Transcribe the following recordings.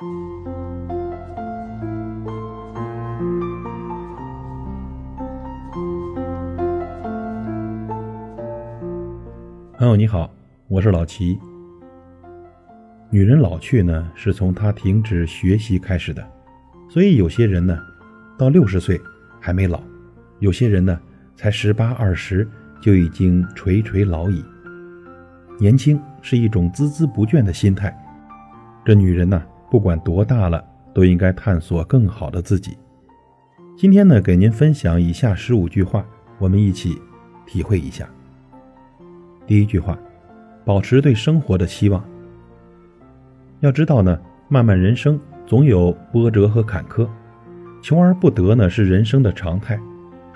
朋友你好，我是老齐。女人老去呢，是从她停止学习开始的，所以有些人呢，到六十岁还没老；有些人呢，才十八二十就已经垂垂老矣。年轻是一种孜孜不倦的心态。这女人呢，不管多大了，都应该探索更好的自己。今天呢，给您分享以下十五句话，我们一起体会一下。第一句话，保持对生活的期望。要知道呢，漫漫人生总有波折和坎坷，求而不得呢是人生的常态。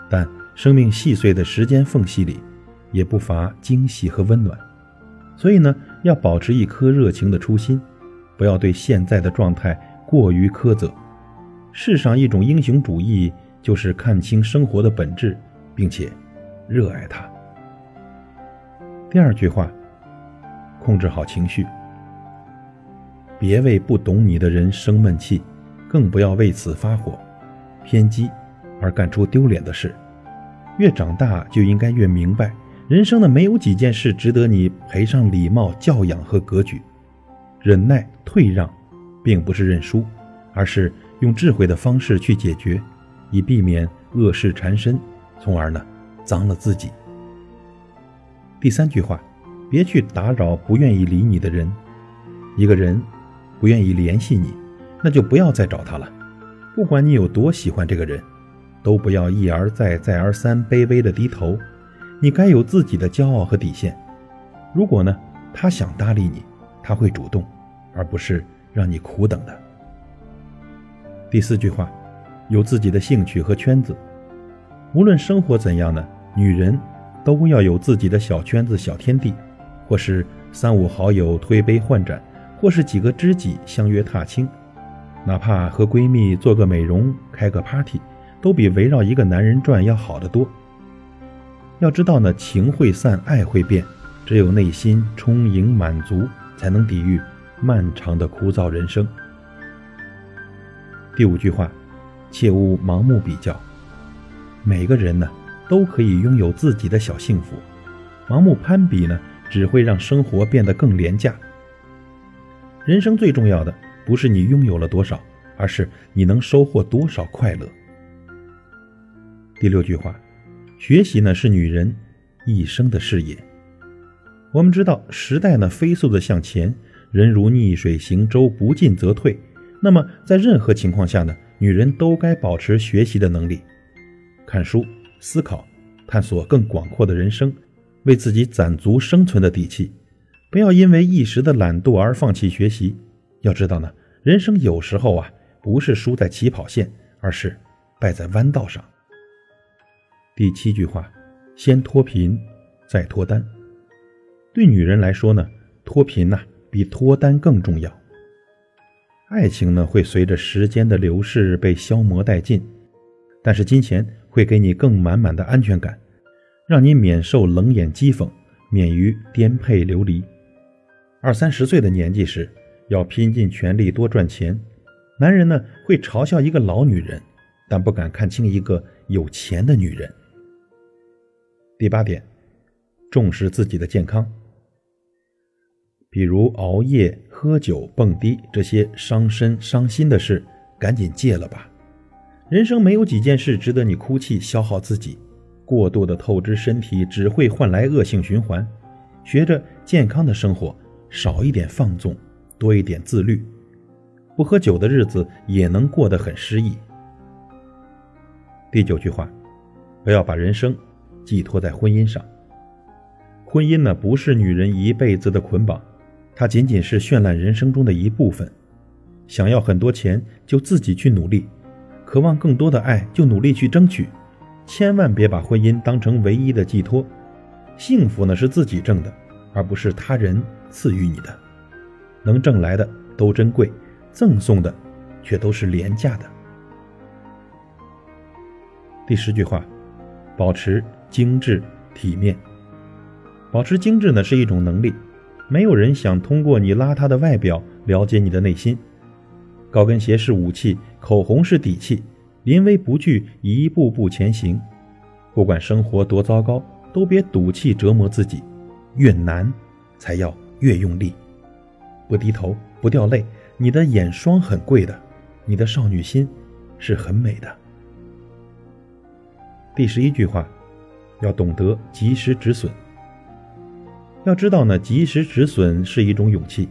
但生命细碎的时间缝隙里，也不乏惊喜和温暖。所以呢，要保持一颗热情的初心，不要对现在的状态过于苛责。世上一种英雄主义，就是看清生活的本质，并且热爱它。第二句话，控制好情绪，别为不懂你的人生闷气，更不要为此发火、偏激而干出丢脸的事。越长大，就应该越明白。人生的没有几件事值得你赔上礼貌、教养和格局。忍耐、退让，并不是认输，而是用智慧的方式去解决，以避免恶事缠身，从而呢脏了自己。第三句话，别去打扰不愿意理你的人。一个人不愿意联系你，那就不要再找他了。不管你有多喜欢这个人，都不要一而再、再而三卑微的低头。你该有自己的骄傲和底线。如果呢，他想搭理你，他会主动，而不是让你苦等的。第四句话，有自己的兴趣和圈子。无论生活怎样呢，女人都要有自己的小圈子、小天地，或是三五好友推杯换盏，或是几个知己相约踏青，哪怕和闺蜜做个美容、开个 party，都比围绕一个男人转要好得多。要知道呢，情会散，爱会变，只有内心充盈满足，才能抵御漫长的枯燥人生。第五句话，切勿盲目比较。每个人呢，都可以拥有自己的小幸福，盲目攀比呢，只会让生活变得更廉价。人生最重要的，不是你拥有了多少，而是你能收获多少快乐。第六句话。学习呢是女人一生的事业。我们知道时代呢飞速的向前，人如逆水行舟，不进则退。那么在任何情况下呢，女人都该保持学习的能力，看书、思考、探索更广阔的人生，为自己攒足生存的底气。不要因为一时的懒惰而放弃学习。要知道呢，人生有时候啊不是输在起跑线，而是败在弯道上。第七句话，先脱贫，再脱单。对女人来说呢，脱贫呐比脱单更重要。爱情呢会随着时间的流逝被消磨殆尽，但是金钱会给你更满满的安全感，让你免受冷眼讥讽，免于颠沛流离。二三十岁的年纪时，要拼尽全力多赚钱。男人呢会嘲笑一个老女人，但不敢看清一个有钱的女人。第八点，重视自己的健康，比如熬夜、喝酒、蹦迪这些伤身伤心的事，赶紧戒了吧。人生没有几件事值得你哭泣、消耗自己。过度的透支身体只会换来恶性循环。学着健康的生活，少一点放纵，多一点自律。不喝酒的日子也能过得很诗意。第九句话，不要把人生。寄托在婚姻上，婚姻呢不是女人一辈子的捆绑，它仅仅是绚烂人生中的一部分。想要很多钱，就自己去努力；渴望更多的爱，就努力去争取。千万别把婚姻当成唯一的寄托。幸福呢是自己挣的，而不是他人赐予你的。能挣来的都珍贵，赠送的却都是廉价的。第十句话，保持。精致体面，保持精致呢是一种能力。没有人想通过你邋遢的外表了解你的内心。高跟鞋是武器，口红是底气，临危不惧，一步步前行。不管生活多糟糕，都别赌气折磨自己。越难，才要越用力。不低头，不掉泪。你的眼霜很贵的，你的少女心是很美的。第十一句话，要懂得及时止损。要知道呢，及时止损是一种勇气。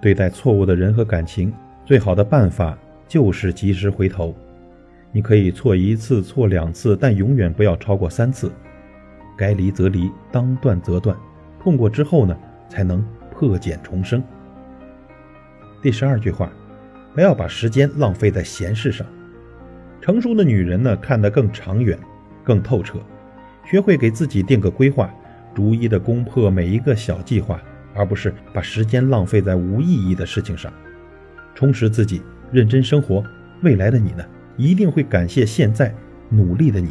对待错误的人和感情，最好的办法就是及时回头。你可以错一次、错两次，但永远不要超过三次。该离则离，当断则断。痛过之后呢，才能破茧重生。第十二句话，不要把时间浪费在闲事上。成熟的女人呢，看得更长远、更透彻，学会给自己定个规划，逐一的攻破每一个小计划。而不是把时间浪费在无意义的事情上，充实自己，认真生活。未来的你呢，一定会感谢现在努力的你。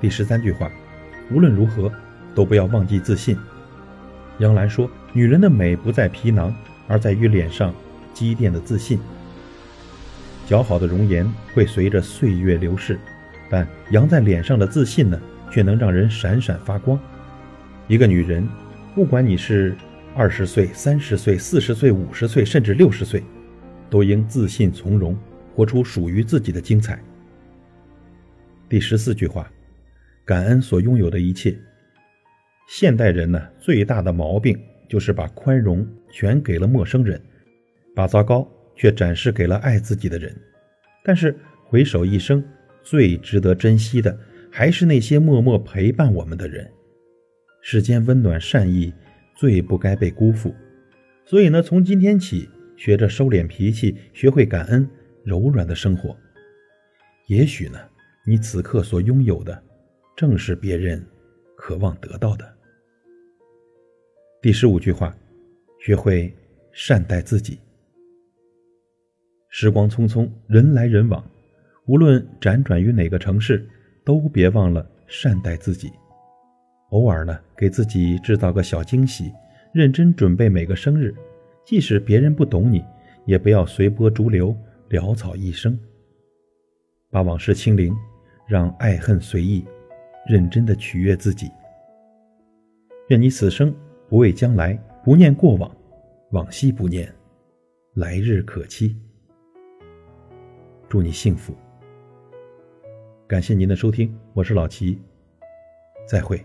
第十三句话，无论如何都不要忘记自信。杨澜说：“女人的美不在皮囊，而在于脸上积淀的自信。姣好的容颜会随着岁月流逝，但扬在脸上的自信呢？”却能让人闪闪发光。一个女人，不管你是二十岁、三十岁、四十岁、五十岁，甚至六十岁，都应自信从容，活出属于自己的精彩。第十四句话：感恩所拥有的一切。现代人呢，最大的毛病就是把宽容全给了陌生人，把糟糕却展示给了爱自己的人。但是回首一生，最值得珍惜的。还是那些默默陪伴我们的人，世间温暖善意最不该被辜负。所以呢，从今天起，学着收敛脾气，学会感恩，柔软的生活。也许呢，你此刻所拥有的，正是别人渴望得到的。第十五句话，学会善待自己。时光匆匆，人来人往，无论辗转于哪个城市。都别忘了善待自己，偶尔呢，给自己制造个小惊喜，认真准备每个生日。即使别人不懂你，也不要随波逐流，潦草一生。把往事清零，让爱恨随意，认真的取悦自己。愿你此生不畏将来，不念过往，往昔不念，来日可期。祝你幸福。感谢您的收听，我是老齐，再会。